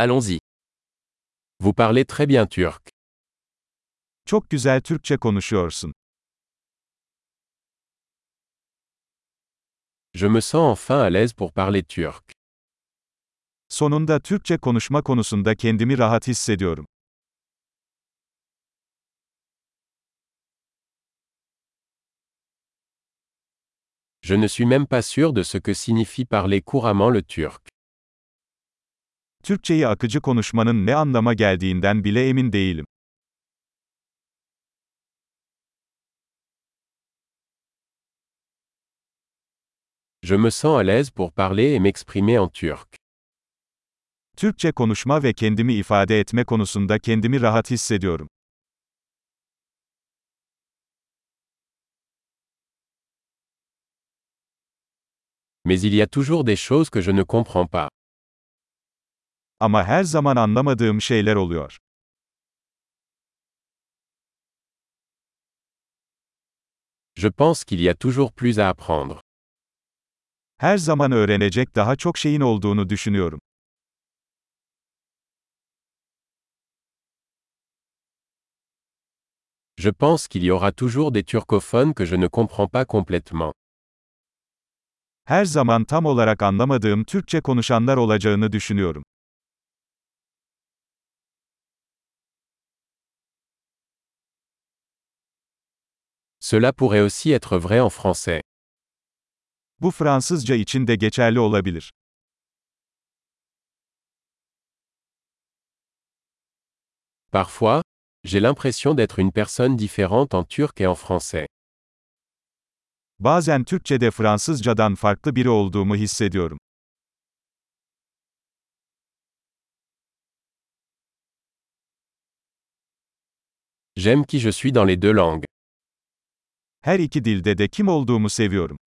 Allons-y. Vous parlez très bien turc. Çok güzel Türkçe konuşuyorsun. Je me sens enfin à l'aise pour parler turc. Sonunda Türkçe konuşma konusunda kendimi rahat hissediyorum. Je ne suis même pas sûr de ce que signifie parler couramment le turc. Türkçeyi akıcı konuşmanın ne anlama geldiğinden bile emin değilim. Je me sens à l'aise pour parler et m'exprimer en turc. Türkçe konuşma ve kendimi ifade etme konusunda kendimi rahat hissediyorum. Mais il y a toujours des choses que je ne comprends pas. Ama her zaman anlamadığım şeyler oluyor. Je pense qu'il y a toujours plus à apprendre. Her zaman öğrenecek daha çok şeyin olduğunu düşünüyorum. Je pense qu'il y aura toujours des turcophones que je ne comprends pas complètement. Her zaman tam olarak anlamadığım Türkçe konuşanlar olacağını düşünüyorum. Cela pourrait aussi être vrai en français. Bu Fransızca için de geçerli olabilir. Parfois, j'ai l'impression d'être une personne différente en turc et en français. Bazen Türkçede Fransızcadan farklı biri olduğumu hissediyorum. J'aime qui je suis dans les deux langues. Her iki dilde de kim olduğumu seviyorum.